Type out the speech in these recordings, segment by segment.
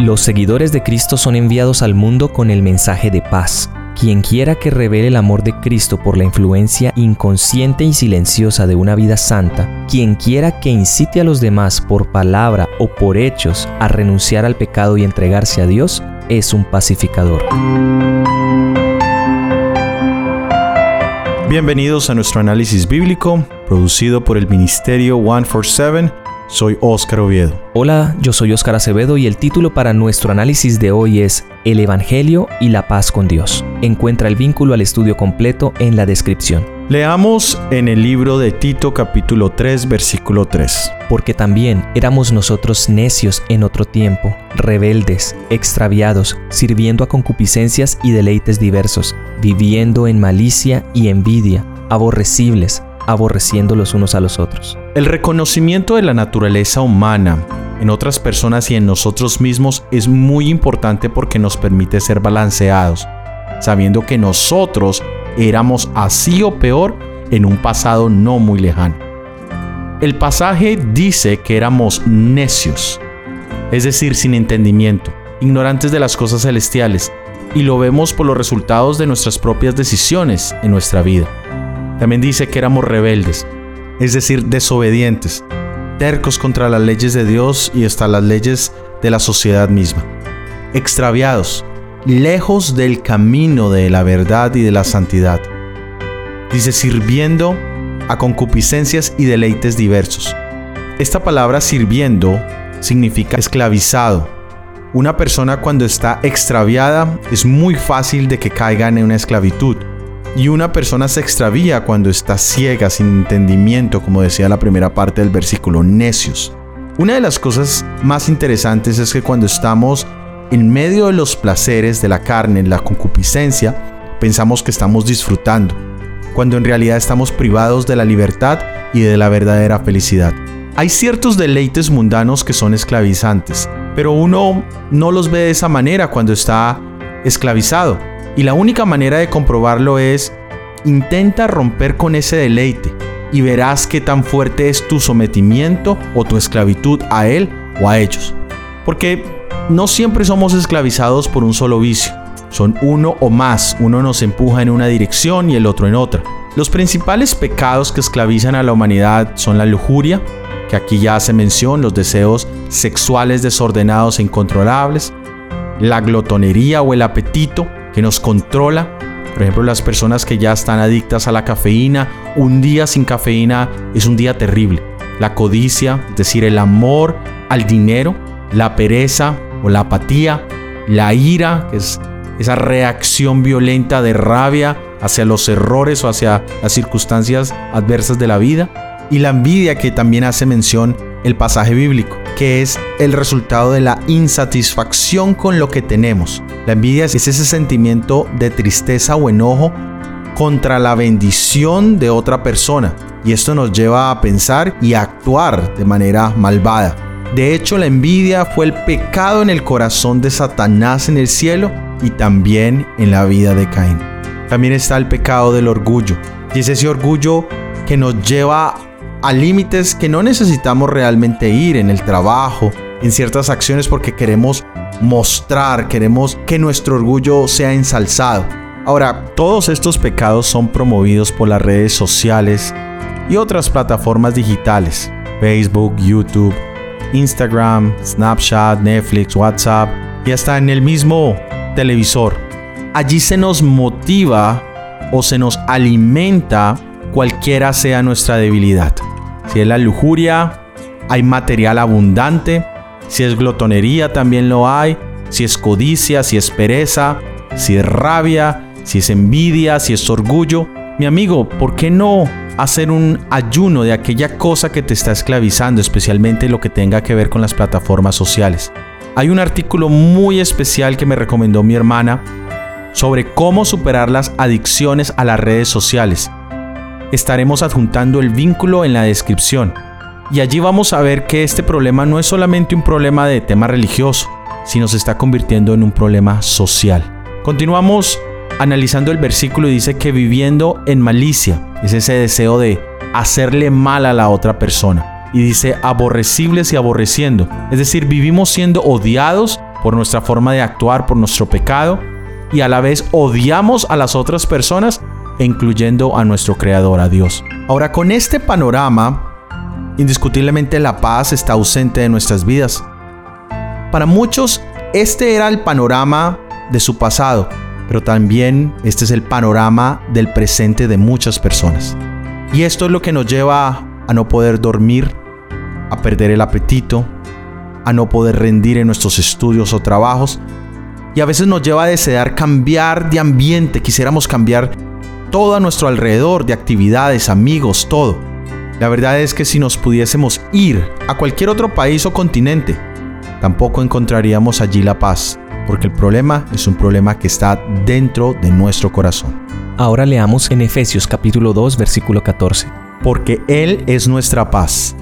Los seguidores de Cristo son enviados al mundo con el mensaje de paz. Quien quiera que revele el amor de Cristo por la influencia inconsciente y silenciosa de una vida santa, quien quiera que incite a los demás por palabra o por hechos a renunciar al pecado y entregarse a Dios, es un pacificador. Bienvenidos a nuestro análisis bíblico, producido por el Ministerio 147 soy Óscar Oviedo. Hola, yo soy Óscar Acevedo y el título para nuestro análisis de hoy es El Evangelio y la paz con Dios. Encuentra el vínculo al estudio completo en la descripción. Leamos en el libro de Tito capítulo 3 versículo 3. Porque también éramos nosotros necios en otro tiempo, rebeldes, extraviados, sirviendo a concupiscencias y deleites diversos, viviendo en malicia y envidia, aborrecibles, aborreciendo los unos a los otros. El reconocimiento de la naturaleza humana en otras personas y en nosotros mismos es muy importante porque nos permite ser balanceados, sabiendo que nosotros éramos así o peor en un pasado no muy lejano. El pasaje dice que éramos necios, es decir, sin entendimiento, ignorantes de las cosas celestiales, y lo vemos por los resultados de nuestras propias decisiones en nuestra vida. También dice que éramos rebeldes, es decir, desobedientes, tercos contra las leyes de Dios y hasta las leyes de la sociedad misma, extraviados, lejos del camino de la verdad y de la santidad. Dice sirviendo a concupiscencias y deleites diversos. Esta palabra sirviendo significa esclavizado. Una persona cuando está extraviada es muy fácil de que caiga en una esclavitud. Y una persona se extravía cuando está ciega, sin entendimiento, como decía la primera parte del versículo, necios. Una de las cosas más interesantes es que cuando estamos en medio de los placeres de la carne, en la concupiscencia, pensamos que estamos disfrutando, cuando en realidad estamos privados de la libertad y de la verdadera felicidad. Hay ciertos deleites mundanos que son esclavizantes, pero uno no los ve de esa manera cuando está esclavizado. Y la única manera de comprobarlo es intenta romper con ese deleite y verás qué tan fuerte es tu sometimiento o tu esclavitud a él o a ellos. Porque no siempre somos esclavizados por un solo vicio. Son uno o más. Uno nos empuja en una dirección y el otro en otra. Los principales pecados que esclavizan a la humanidad son la lujuria, que aquí ya hace mención, los deseos sexuales desordenados e incontrolables, la glotonería o el apetito, que nos controla. Por ejemplo, las personas que ya están adictas a la cafeína, un día sin cafeína es un día terrible. La codicia, es decir, el amor al dinero, la pereza o la apatía, la ira, que es esa reacción violenta de rabia hacia los errores o hacia las circunstancias adversas de la vida, y la envidia que también hace mención el pasaje bíblico, que es el resultado de la insatisfacción con lo que tenemos. La envidia es ese sentimiento de tristeza o enojo contra la bendición de otra persona. Y esto nos lleva a pensar y a actuar de manera malvada. De hecho, la envidia fue el pecado en el corazón de Satanás en el cielo y también en la vida de Caín. También está el pecado del orgullo. Y es ese orgullo que nos lleva a límites que no necesitamos realmente ir en el trabajo, en ciertas acciones porque queremos mostrar, queremos que nuestro orgullo sea ensalzado. Ahora, todos estos pecados son promovidos por las redes sociales y otras plataformas digitales, Facebook, YouTube, Instagram, Snapchat, Netflix, WhatsApp y hasta en el mismo televisor. Allí se nos motiva o se nos alimenta cualquiera sea nuestra debilidad. Si es la lujuria, hay material abundante. Si es glotonería, también lo hay. Si es codicia, si es pereza, si es rabia, si es envidia, si es orgullo. Mi amigo, ¿por qué no hacer un ayuno de aquella cosa que te está esclavizando, especialmente lo que tenga que ver con las plataformas sociales? Hay un artículo muy especial que me recomendó mi hermana sobre cómo superar las adicciones a las redes sociales estaremos adjuntando el vínculo en la descripción. Y allí vamos a ver que este problema no es solamente un problema de tema religioso, sino se está convirtiendo en un problema social. Continuamos analizando el versículo y dice que viviendo en malicia es ese deseo de hacerle mal a la otra persona. Y dice aborrecibles y aborreciendo. Es decir, vivimos siendo odiados por nuestra forma de actuar, por nuestro pecado, y a la vez odiamos a las otras personas, incluyendo a nuestro Creador, a Dios. Ahora, con este panorama, indiscutiblemente la paz está ausente de nuestras vidas. Para muchos, este era el panorama de su pasado, pero también este es el panorama del presente de muchas personas. Y esto es lo que nos lleva a no poder dormir, a perder el apetito, a no poder rendir en nuestros estudios o trabajos. Y a veces nos lleva a desear cambiar de ambiente, quisiéramos cambiar todo a nuestro alrededor, de actividades, amigos, todo. La verdad es que si nos pudiésemos ir a cualquier otro país o continente, tampoco encontraríamos allí la paz, porque el problema es un problema que está dentro de nuestro corazón. Ahora leamos en Efesios capítulo 2 versículo 14. Porque Él es nuestra paz,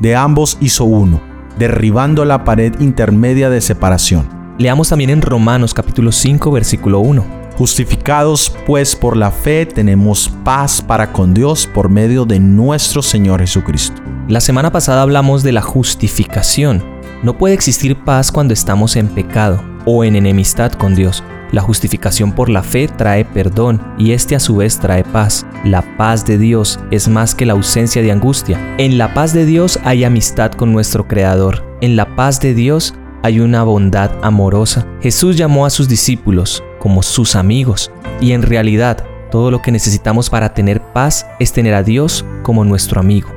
de ambos hizo uno, derribando la pared intermedia de separación. Leamos también en Romanos capítulo 5 versículo 1. Justificados pues por la fe tenemos paz para con Dios por medio de nuestro Señor Jesucristo. La semana pasada hablamos de la justificación. No puede existir paz cuando estamos en pecado o en enemistad con Dios. La justificación por la fe trae perdón y este a su vez trae paz. La paz de Dios es más que la ausencia de angustia. En la paz de Dios hay amistad con nuestro Creador. En la paz de Dios hay una bondad amorosa. Jesús llamó a sus discípulos como sus amigos y en realidad todo lo que necesitamos para tener paz es tener a Dios como nuestro amigo.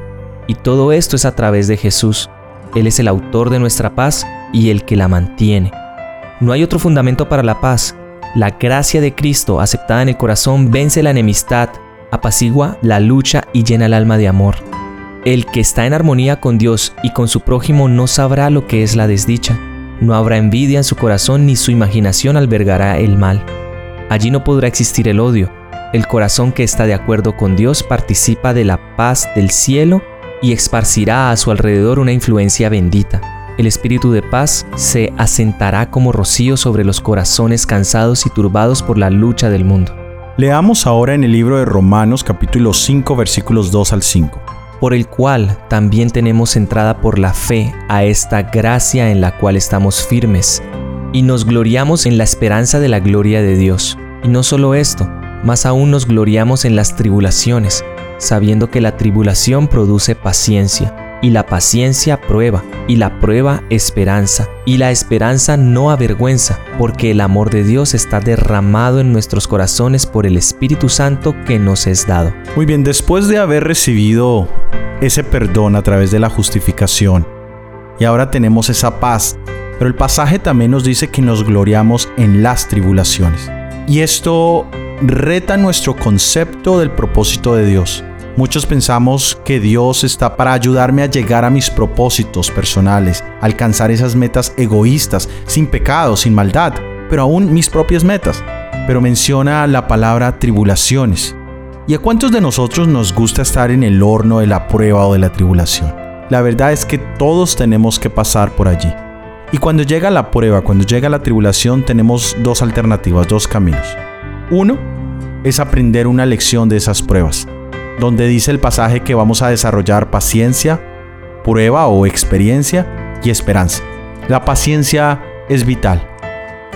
Y todo esto es a través de Jesús. Él es el autor de nuestra paz y el que la mantiene. No hay otro fundamento para la paz. La gracia de Cristo aceptada en el corazón vence la enemistad, apacigua la lucha y llena el alma de amor. El que está en armonía con Dios y con su prójimo no sabrá lo que es la desdicha no habrá envidia en su corazón ni su imaginación albergará el mal. Allí no podrá existir el odio. El corazón que está de acuerdo con Dios participa de la paz del cielo y esparcirá a su alrededor una influencia bendita. El espíritu de paz se asentará como rocío sobre los corazones cansados y turbados por la lucha del mundo. Leamos ahora en el libro de Romanos capítulo 5 versículos 2 al 5 por el cual también tenemos entrada por la fe a esta gracia en la cual estamos firmes, y nos gloriamos en la esperanza de la gloria de Dios. Y no solo esto, más aún nos gloriamos en las tribulaciones, sabiendo que la tribulación produce paciencia, y la paciencia prueba, y la prueba esperanza, y la esperanza no avergüenza, porque el amor de Dios está derramado en nuestros corazones por el Espíritu Santo que nos es dado. Muy bien, después de haber recibido ese perdón a través de la justificación, y ahora tenemos esa paz, pero el pasaje también nos dice que nos gloriamos en las tribulaciones. Y esto reta nuestro concepto del propósito de Dios. Muchos pensamos que Dios está para ayudarme a llegar a mis propósitos personales, alcanzar esas metas egoístas, sin pecado, sin maldad, pero aún mis propias metas. Pero menciona la palabra tribulaciones. ¿Y a cuántos de nosotros nos gusta estar en el horno de la prueba o de la tribulación? La verdad es que todos tenemos que pasar por allí. Y cuando llega la prueba, cuando llega la tribulación, tenemos dos alternativas, dos caminos. Uno es aprender una lección de esas pruebas donde dice el pasaje que vamos a desarrollar paciencia, prueba o experiencia y esperanza. La paciencia es vital.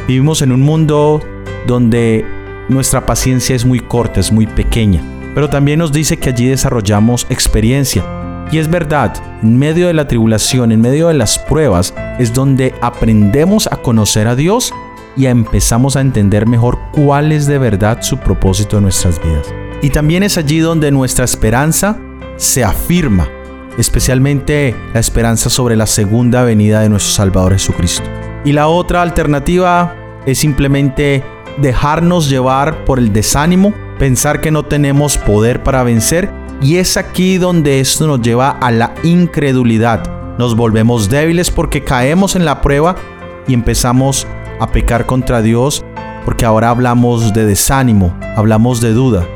Vivimos en un mundo donde nuestra paciencia es muy corta, es muy pequeña, pero también nos dice que allí desarrollamos experiencia. Y es verdad, en medio de la tribulación, en medio de las pruebas, es donde aprendemos a conocer a Dios y empezamos a entender mejor cuál es de verdad su propósito en nuestras vidas. Y también es allí donde nuestra esperanza se afirma, especialmente la esperanza sobre la segunda venida de nuestro Salvador Jesucristo. Y la otra alternativa es simplemente dejarnos llevar por el desánimo, pensar que no tenemos poder para vencer y es aquí donde esto nos lleva a la incredulidad. Nos volvemos débiles porque caemos en la prueba y empezamos a pecar contra Dios porque ahora hablamos de desánimo, hablamos de duda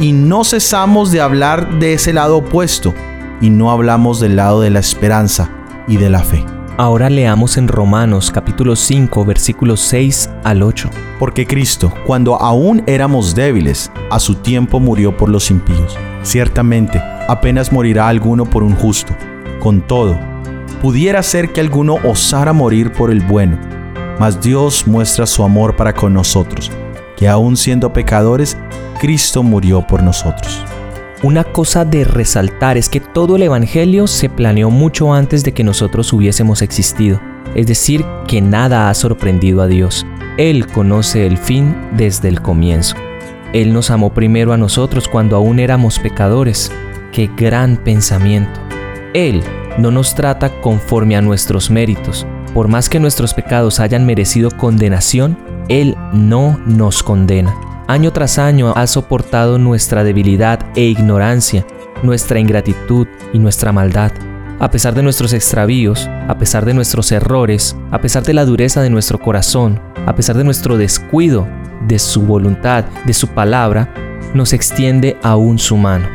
y no cesamos de hablar de ese lado opuesto y no hablamos del lado de la esperanza y de la fe. Ahora leamos en Romanos capítulo 5 versículos 6 al 8. Porque Cristo, cuando aún éramos débiles, a su tiempo murió por los impíos. Ciertamente, apenas morirá alguno por un justo. Con todo, pudiera ser que alguno osara morir por el bueno. mas Dios muestra su amor para con nosotros, que aun siendo pecadores, Cristo murió por nosotros. Una cosa de resaltar es que todo el Evangelio se planeó mucho antes de que nosotros hubiésemos existido, es decir, que nada ha sorprendido a Dios. Él conoce el fin desde el comienzo. Él nos amó primero a nosotros cuando aún éramos pecadores. ¡Qué gran pensamiento! Él no nos trata conforme a nuestros méritos. Por más que nuestros pecados hayan merecido condenación, Él no nos condena. Año tras año ha soportado nuestra debilidad e ignorancia, nuestra ingratitud y nuestra maldad. A pesar de nuestros extravíos, a pesar de nuestros errores, a pesar de la dureza de nuestro corazón, a pesar de nuestro descuido de su voluntad, de su palabra, nos extiende aún su mano.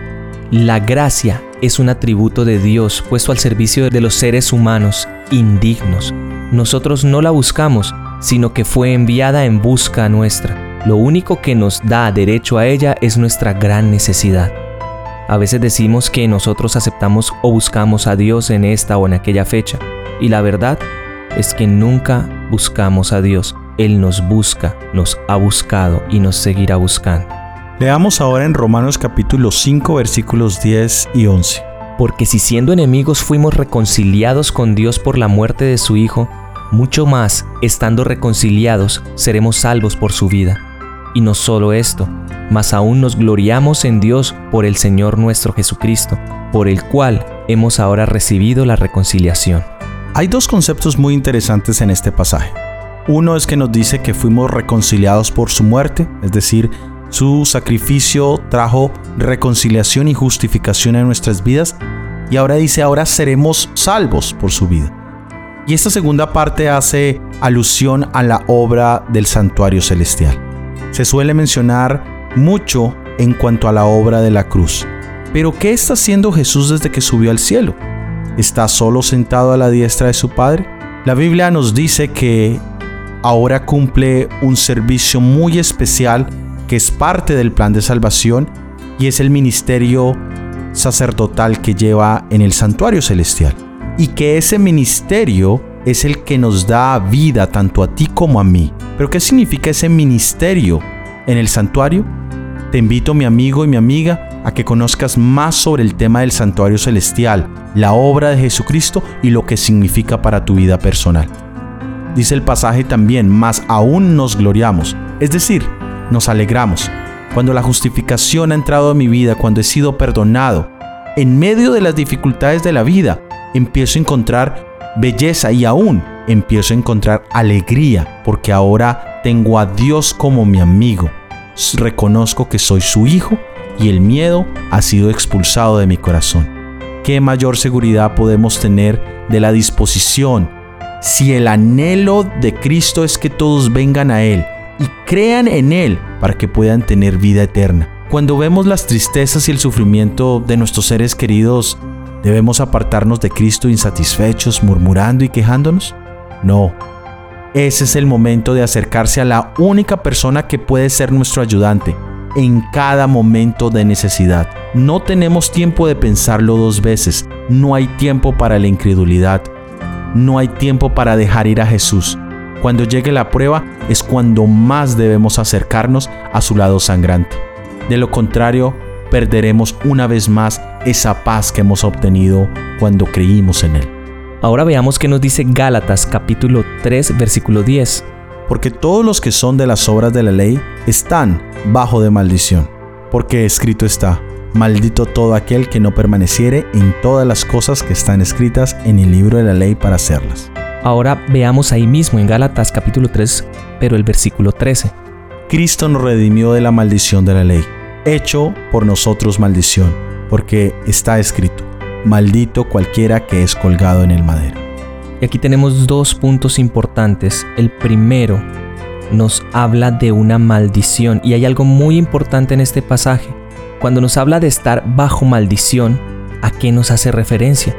La gracia es un atributo de Dios puesto al servicio de los seres humanos indignos. Nosotros no la buscamos, sino que fue enviada en busca nuestra. Lo único que nos da derecho a ella es nuestra gran necesidad. A veces decimos que nosotros aceptamos o buscamos a Dios en esta o en aquella fecha, y la verdad es que nunca buscamos a Dios. Él nos busca, nos ha buscado y nos seguirá buscando. Leamos ahora en Romanos capítulo 5 versículos 10 y 11. Porque si siendo enemigos fuimos reconciliados con Dios por la muerte de su Hijo, mucho más, estando reconciliados, seremos salvos por su vida. Y no solo esto, mas aún nos gloriamos en Dios por el Señor nuestro Jesucristo, por el cual hemos ahora recibido la reconciliación. Hay dos conceptos muy interesantes en este pasaje. Uno es que nos dice que fuimos reconciliados por su muerte, es decir, su sacrificio trajo reconciliación y justificación en nuestras vidas y ahora dice, ahora seremos salvos por su vida. Y esta segunda parte hace alusión a la obra del santuario celestial. Se suele mencionar mucho en cuanto a la obra de la cruz. Pero ¿qué está haciendo Jesús desde que subió al cielo? ¿Está solo sentado a la diestra de su Padre? La Biblia nos dice que ahora cumple un servicio muy especial que es parte del plan de salvación y es el ministerio sacerdotal que lleva en el santuario celestial. Y que ese ministerio es el que nos da vida tanto a ti como a mí. Pero ¿qué significa ese ministerio en el santuario? Te invito, mi amigo y mi amiga, a que conozcas más sobre el tema del santuario celestial, la obra de Jesucristo y lo que significa para tu vida personal. Dice el pasaje también, más aún nos gloriamos, es decir, nos alegramos. Cuando la justificación ha entrado a mi vida, cuando he sido perdonado, en medio de las dificultades de la vida, empiezo a encontrar belleza y aún empiezo a encontrar alegría, porque ahora tengo a Dios como mi amigo. Reconozco que soy su hijo y el miedo ha sido expulsado de mi corazón. ¿Qué mayor seguridad podemos tener de la disposición si el anhelo de Cristo es que todos vengan a Él y crean en Él para que puedan tener vida eterna. Cuando vemos las tristezas y el sufrimiento de nuestros seres queridos, ¿debemos apartarnos de Cristo insatisfechos, murmurando y quejándonos? No. Ese es el momento de acercarse a la única persona que puede ser nuestro ayudante en cada momento de necesidad. No tenemos tiempo de pensarlo dos veces. No hay tiempo para la incredulidad. No hay tiempo para dejar ir a Jesús. Cuando llegue la prueba es cuando más debemos acercarnos a su lado sangrante. De lo contrario, perderemos una vez más esa paz que hemos obtenido cuando creímos en Él. Ahora veamos qué nos dice Gálatas capítulo 3 versículo 10. Porque todos los que son de las obras de la ley están bajo de maldición. Porque escrito está, maldito todo aquel que no permaneciere en todas las cosas que están escritas en el libro de la ley para hacerlas. Ahora veamos ahí mismo en Gálatas capítulo 3, pero el versículo 13. Cristo nos redimió de la maldición de la ley, hecho por nosotros maldición, porque está escrito, maldito cualquiera que es colgado en el madero. Y aquí tenemos dos puntos importantes. El primero nos habla de una maldición y hay algo muy importante en este pasaje. Cuando nos habla de estar bajo maldición, ¿a qué nos hace referencia?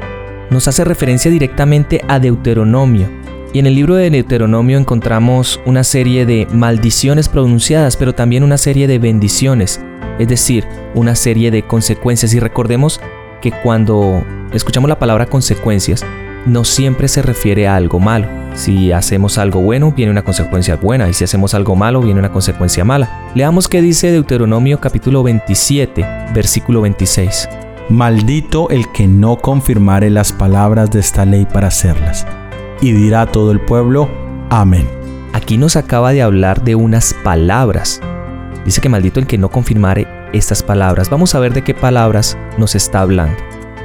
nos hace referencia directamente a Deuteronomio. Y en el libro de Deuteronomio encontramos una serie de maldiciones pronunciadas, pero también una serie de bendiciones, es decir, una serie de consecuencias. Y recordemos que cuando escuchamos la palabra consecuencias, no siempre se refiere a algo malo. Si hacemos algo bueno, viene una consecuencia buena, y si hacemos algo malo, viene una consecuencia mala. Leamos qué dice Deuteronomio capítulo 27, versículo 26. Maldito el que no confirmare las palabras de esta ley para hacerlas. Y dirá todo el pueblo, amén. Aquí nos acaba de hablar de unas palabras. Dice que maldito el que no confirmare estas palabras. Vamos a ver de qué palabras nos está hablando.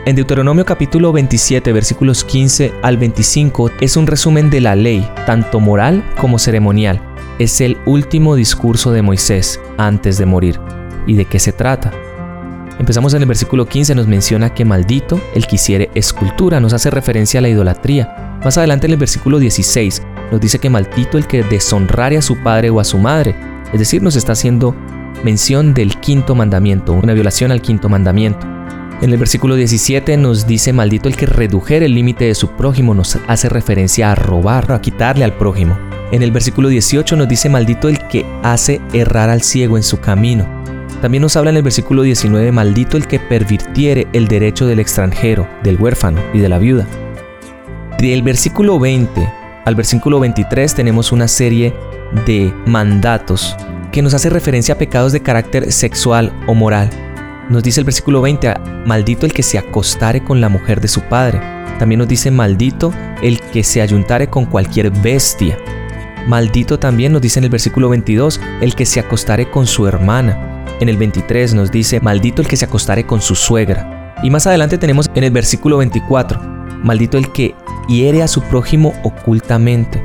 En Deuteronomio capítulo 27 versículos 15 al 25 es un resumen de la ley, tanto moral como ceremonial. Es el último discurso de Moisés antes de morir. ¿Y de qué se trata? Empezamos en el versículo 15, nos menciona que maldito el que hiciere escultura, nos hace referencia a la idolatría. Más adelante en el versículo 16 nos dice que maldito el que deshonrare a su padre o a su madre, es decir, nos está haciendo mención del quinto mandamiento, una violación al quinto mandamiento. En el versículo 17 nos dice, maldito el que redujere el límite de su prójimo, nos hace referencia a robar, a quitarle al prójimo. En el versículo 18 nos dice, maldito el que hace errar al ciego en su camino. También nos habla en el versículo 19, maldito el que pervirtiere el derecho del extranjero, del huérfano y de la viuda. Del versículo 20 al versículo 23 tenemos una serie de mandatos que nos hace referencia a pecados de carácter sexual o moral. Nos dice el versículo 20, maldito el que se acostare con la mujer de su padre. También nos dice, maldito el que se ayuntare con cualquier bestia. Maldito también nos dice en el versículo 22, el que se acostare con su hermana. En el 23 nos dice, maldito el que se acostare con su suegra. Y más adelante tenemos en el versículo 24, maldito el que hiere a su prójimo ocultamente.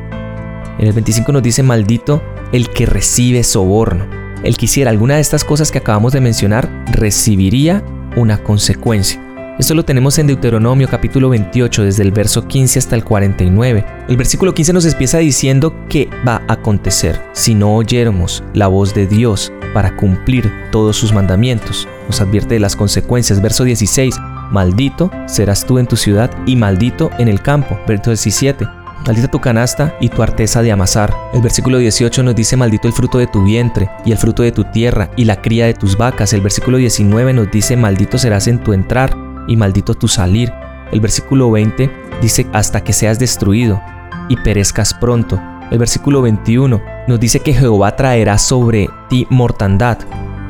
En el 25 nos dice, maldito el que recibe soborno el que hiciera alguna de estas cosas que acabamos de mencionar recibiría una consecuencia. Esto lo tenemos en Deuteronomio capítulo 28 desde el verso 15 hasta el 49. El versículo 15 nos empieza diciendo que va a acontecer si no oyéramos la voz de Dios para cumplir todos sus mandamientos. Nos advierte de las consecuencias. Verso 16. Maldito serás tú en tu ciudad y maldito en el campo. Verso 17. Maldita tu canasta y tu arteza de amasar. El versículo 18 nos dice, maldito el fruto de tu vientre y el fruto de tu tierra y la cría de tus vacas. El versículo 19 nos dice, maldito serás en tu entrar y maldito tu salir. El versículo 20 dice, hasta que seas destruido y perezcas pronto. El versículo 21 nos dice que Jehová traerá sobre ti mortandad.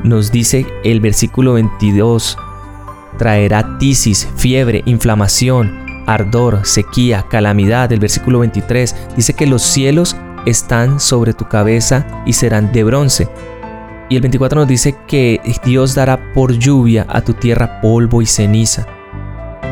Nos dice el versículo 22, traerá tisis, fiebre, inflamación, ardor, sequía, calamidad. El versículo 23 dice que los cielos están sobre tu cabeza y serán de bronce. Y el 24 nos dice que Dios dará por lluvia a tu tierra polvo y ceniza.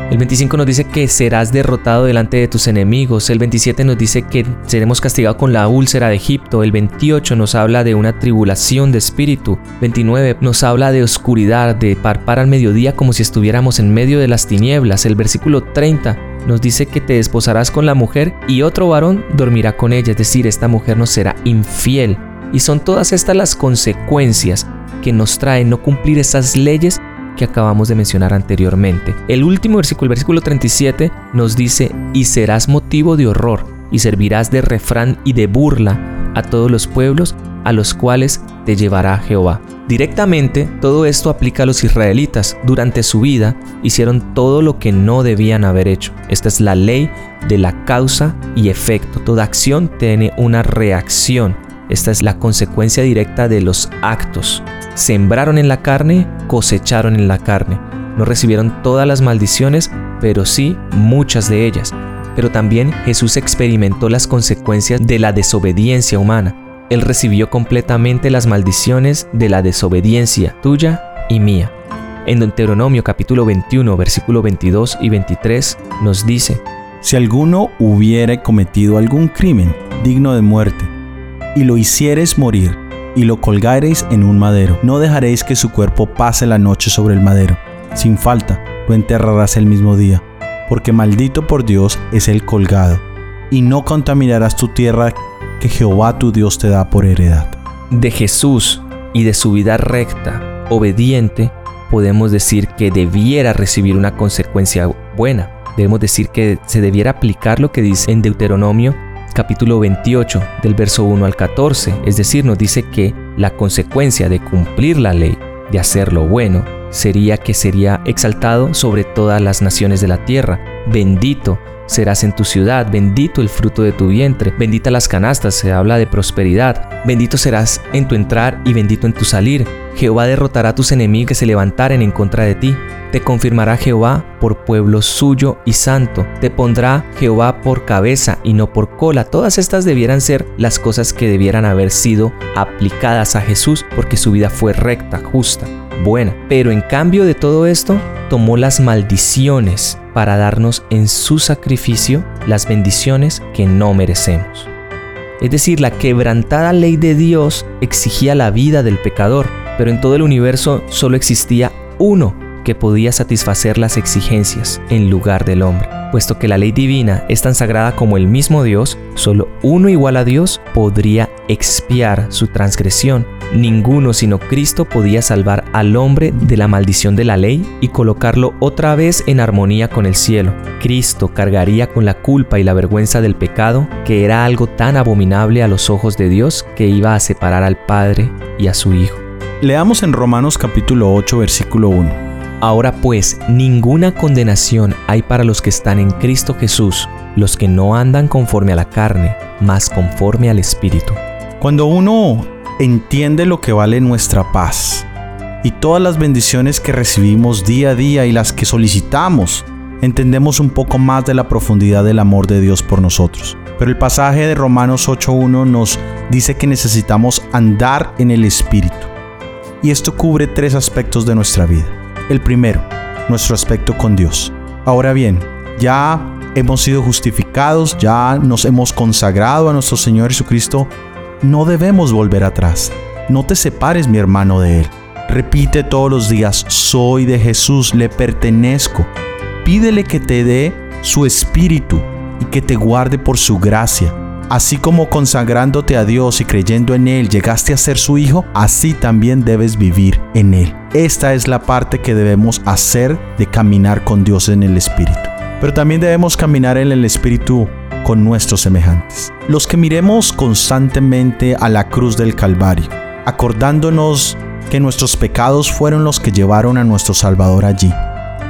El 25 nos dice que serás derrotado delante de tus enemigos. El 27 nos dice que seremos castigados con la úlcera de Egipto. El 28 nos habla de una tribulación de espíritu. 29 nos habla de oscuridad, de parpar al mediodía como si estuviéramos en medio de las tinieblas. El versículo 30 nos dice que te desposarás con la mujer y otro varón dormirá con ella, es decir, esta mujer nos será infiel. Y son todas estas las consecuencias que nos traen no cumplir esas leyes que acabamos de mencionar anteriormente. El último versículo, el versículo 37, nos dice, y serás motivo de horror, y servirás de refrán y de burla a todos los pueblos a los cuales te llevará Jehová. Directamente, todo esto aplica a los israelitas. Durante su vida hicieron todo lo que no debían haber hecho. Esta es la ley de la causa y efecto. Toda acción tiene una reacción. Esta es la consecuencia directa de los actos. Sembraron en la carne, cosecharon en la carne. No recibieron todas las maldiciones, pero sí muchas de ellas. Pero también Jesús experimentó las consecuencias de la desobediencia humana. Él recibió completamente las maldiciones de la desobediencia tuya y mía. En Deuteronomio capítulo 21, versículo 22 y 23 nos dice, Si alguno hubiere cometido algún crimen digno de muerte, y lo hicieres morir, y lo colgareis en un madero. No dejaréis que su cuerpo pase la noche sobre el madero. Sin falta, lo enterrarás el mismo día, porque maldito por Dios es el colgado. Y no contaminarás tu tierra que Jehová tu Dios te da por heredad. De Jesús y de su vida recta, obediente, podemos decir que debiera recibir una consecuencia buena. Debemos decir que se debiera aplicar lo que dice en Deuteronomio capítulo 28 del verso 1 al 14, es decir, nos dice que la consecuencia de cumplir la ley, de hacer lo bueno, sería que sería exaltado sobre todas las naciones de la tierra, bendito serás en tu ciudad, bendito el fruto de tu vientre, bendita las canastas, se habla de prosperidad, bendito serás en tu entrar y bendito en tu salir. Jehová derrotará a tus enemigos que se levantaren en contra de ti. Te confirmará Jehová por pueblo suyo y santo. Te pondrá Jehová por cabeza y no por cola. Todas estas debieran ser las cosas que debieran haber sido aplicadas a Jesús porque su vida fue recta, justa, buena. Pero en cambio de todo esto, tomó las maldiciones para darnos en su sacrificio las bendiciones que no merecemos. Es decir, la quebrantada ley de Dios exigía la vida del pecador, pero en todo el universo solo existía uno que podía satisfacer las exigencias en lugar del hombre. Puesto que la ley divina es tan sagrada como el mismo Dios, solo uno igual a Dios podría expiar su transgresión. Ninguno sino Cristo podía salvar al hombre de la maldición de la ley y colocarlo otra vez en armonía con el cielo. Cristo cargaría con la culpa y la vergüenza del pecado, que era algo tan abominable a los ojos de Dios que iba a separar al Padre y a su Hijo. Leamos en Romanos capítulo 8 versículo 1. Ahora pues, ninguna condenación hay para los que están en Cristo Jesús, los que no andan conforme a la carne, mas conforme al Espíritu. Cuando uno entiende lo que vale nuestra paz y todas las bendiciones que recibimos día a día y las que solicitamos, entendemos un poco más de la profundidad del amor de Dios por nosotros. Pero el pasaje de Romanos 8.1 nos dice que necesitamos andar en el Espíritu. Y esto cubre tres aspectos de nuestra vida. El primero, nuestro aspecto con Dios. Ahora bien, ya hemos sido justificados, ya nos hemos consagrado a nuestro Señor Jesucristo, no debemos volver atrás. No te separes, mi hermano, de Él. Repite todos los días, soy de Jesús, le pertenezco. Pídele que te dé su espíritu y que te guarde por su gracia Así como consagrándote a Dios y creyendo en Él llegaste a ser su hijo, así también debes vivir en Él. Esta es la parte que debemos hacer de caminar con Dios en el Espíritu. Pero también debemos caminar en el Espíritu con nuestros semejantes. Los que miremos constantemente a la cruz del Calvario, acordándonos que nuestros pecados fueron los que llevaron a nuestro Salvador allí.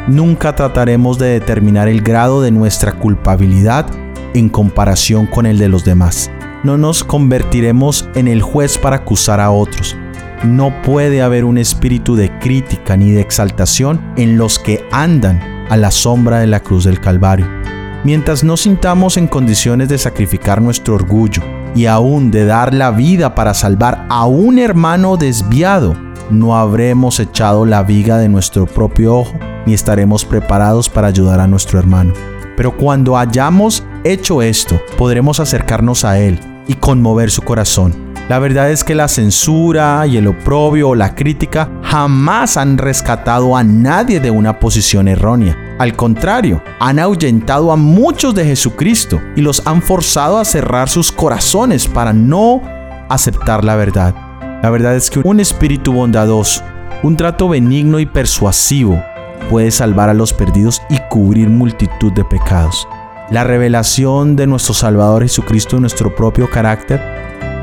Nunca trataremos de determinar el grado de nuestra culpabilidad en comparación con el de los demás. No nos convertiremos en el juez para acusar a otros. No puede haber un espíritu de crítica ni de exaltación en los que andan a la sombra de la cruz del Calvario. Mientras no sintamos en condiciones de sacrificar nuestro orgullo y aún de dar la vida para salvar a un hermano desviado, no habremos echado la viga de nuestro propio ojo ni estaremos preparados para ayudar a nuestro hermano. Pero cuando hayamos hecho esto, podremos acercarnos a Él y conmover su corazón. La verdad es que la censura y el oprobio o la crítica jamás han rescatado a nadie de una posición errónea. Al contrario, han ahuyentado a muchos de Jesucristo y los han forzado a cerrar sus corazones para no aceptar la verdad. La verdad es que un espíritu bondadoso, un trato benigno y persuasivo puede salvar a los perdidos y cubrir multitud de pecados. La revelación de nuestro Salvador Jesucristo en nuestro propio carácter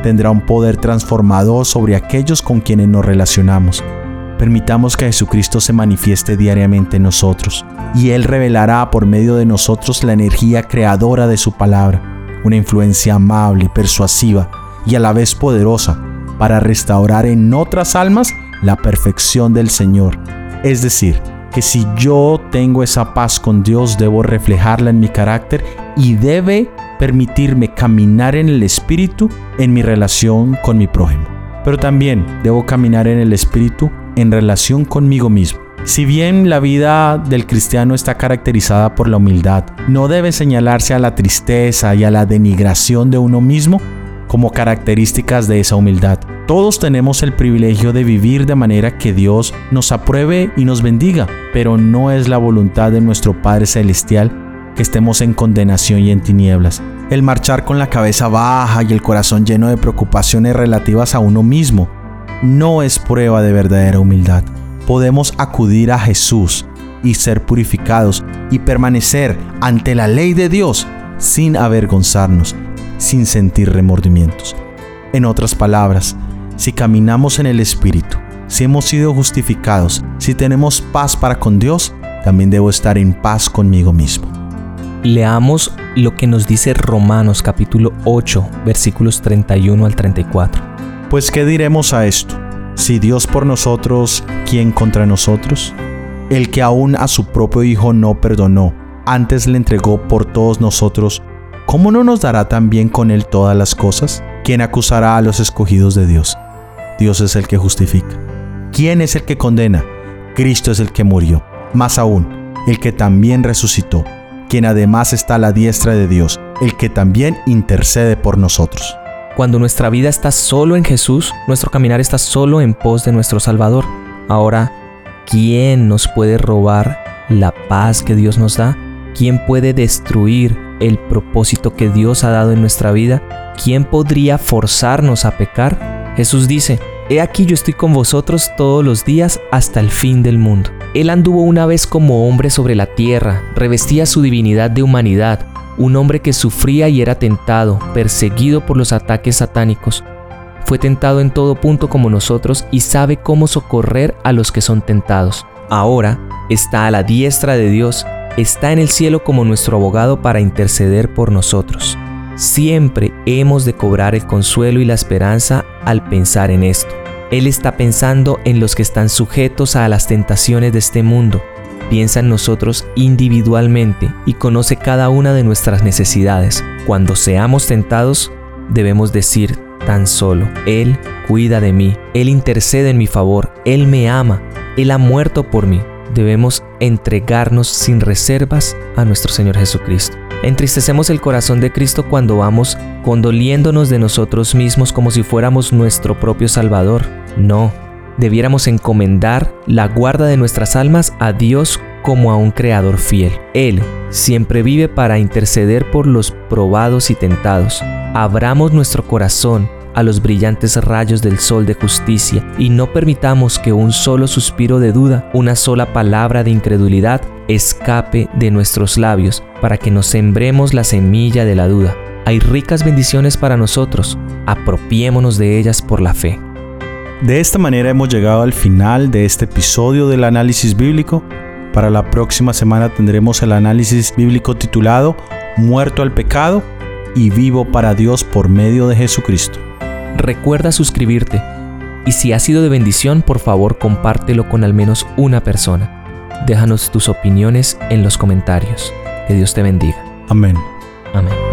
tendrá un poder transformador sobre aquellos con quienes nos relacionamos. Permitamos que Jesucristo se manifieste diariamente en nosotros y Él revelará por medio de nosotros la energía creadora de su palabra, una influencia amable, persuasiva y a la vez poderosa para restaurar en otras almas la perfección del Señor, es decir, que si yo tengo esa paz con Dios, debo reflejarla en mi carácter y debe permitirme caminar en el Espíritu en mi relación con mi prójimo. Pero también debo caminar en el Espíritu en relación conmigo mismo. Si bien la vida del cristiano está caracterizada por la humildad, no debe señalarse a la tristeza y a la denigración de uno mismo como características de esa humildad. Todos tenemos el privilegio de vivir de manera que Dios nos apruebe y nos bendiga, pero no es la voluntad de nuestro Padre Celestial que estemos en condenación y en tinieblas. El marchar con la cabeza baja y el corazón lleno de preocupaciones relativas a uno mismo no es prueba de verdadera humildad. Podemos acudir a Jesús y ser purificados y permanecer ante la ley de Dios sin avergonzarnos, sin sentir remordimientos. En otras palabras, si caminamos en el Espíritu, si hemos sido justificados, si tenemos paz para con Dios, también debo estar en paz conmigo mismo. Leamos lo que nos dice Romanos capítulo 8 versículos 31 al 34. Pues ¿qué diremos a esto? Si Dios por nosotros, ¿quién contra nosotros? El que aún a su propio Hijo no perdonó, antes le entregó por todos nosotros, ¿cómo no nos dará también con él todas las cosas? ¿Quién acusará a los escogidos de Dios? Dios es el que justifica. ¿Quién es el que condena? Cristo es el que murió. Más aún, el que también resucitó, quien además está a la diestra de Dios, el que también intercede por nosotros. Cuando nuestra vida está solo en Jesús, nuestro caminar está solo en pos de nuestro Salvador. Ahora, ¿quién nos puede robar la paz que Dios nos da? ¿Quién puede destruir el propósito que Dios ha dado en nuestra vida? ¿Quién podría forzarnos a pecar? Jesús dice, He aquí yo estoy con vosotros todos los días hasta el fin del mundo. Él anduvo una vez como hombre sobre la tierra, revestía su divinidad de humanidad, un hombre que sufría y era tentado, perseguido por los ataques satánicos. Fue tentado en todo punto como nosotros y sabe cómo socorrer a los que son tentados. Ahora está a la diestra de Dios, está en el cielo como nuestro abogado para interceder por nosotros. Siempre hemos de cobrar el consuelo y la esperanza al pensar en esto. Él está pensando en los que están sujetos a las tentaciones de este mundo piensa en nosotros individualmente y conoce cada una de nuestras necesidades. Cuando seamos tentados, debemos decir tan solo, Él cuida de mí, Él intercede en mi favor, Él me ama, Él ha muerto por mí. Debemos entregarnos sin reservas a nuestro Señor Jesucristo. Entristecemos el corazón de Cristo cuando vamos condoliéndonos de nosotros mismos como si fuéramos nuestro propio Salvador. No, debiéramos encomendar la guarda de nuestras almas a Dios como a un Creador fiel. Él siempre vive para interceder por los probados y tentados. Abramos nuestro corazón a los brillantes rayos del sol de justicia y no permitamos que un solo suspiro de duda, una sola palabra de incredulidad escape de nuestros labios para que nos sembremos la semilla de la duda. Hay ricas bendiciones para nosotros, apropiémonos de ellas por la fe. De esta manera hemos llegado al final de este episodio del análisis bíblico. Para la próxima semana tendremos el análisis bíblico titulado Muerto al pecado y vivo para Dios por medio de Jesucristo. Recuerda suscribirte y si ha sido de bendición, por favor compártelo con al menos una persona. Déjanos tus opiniones en los comentarios. Que Dios te bendiga. Amén. Amén.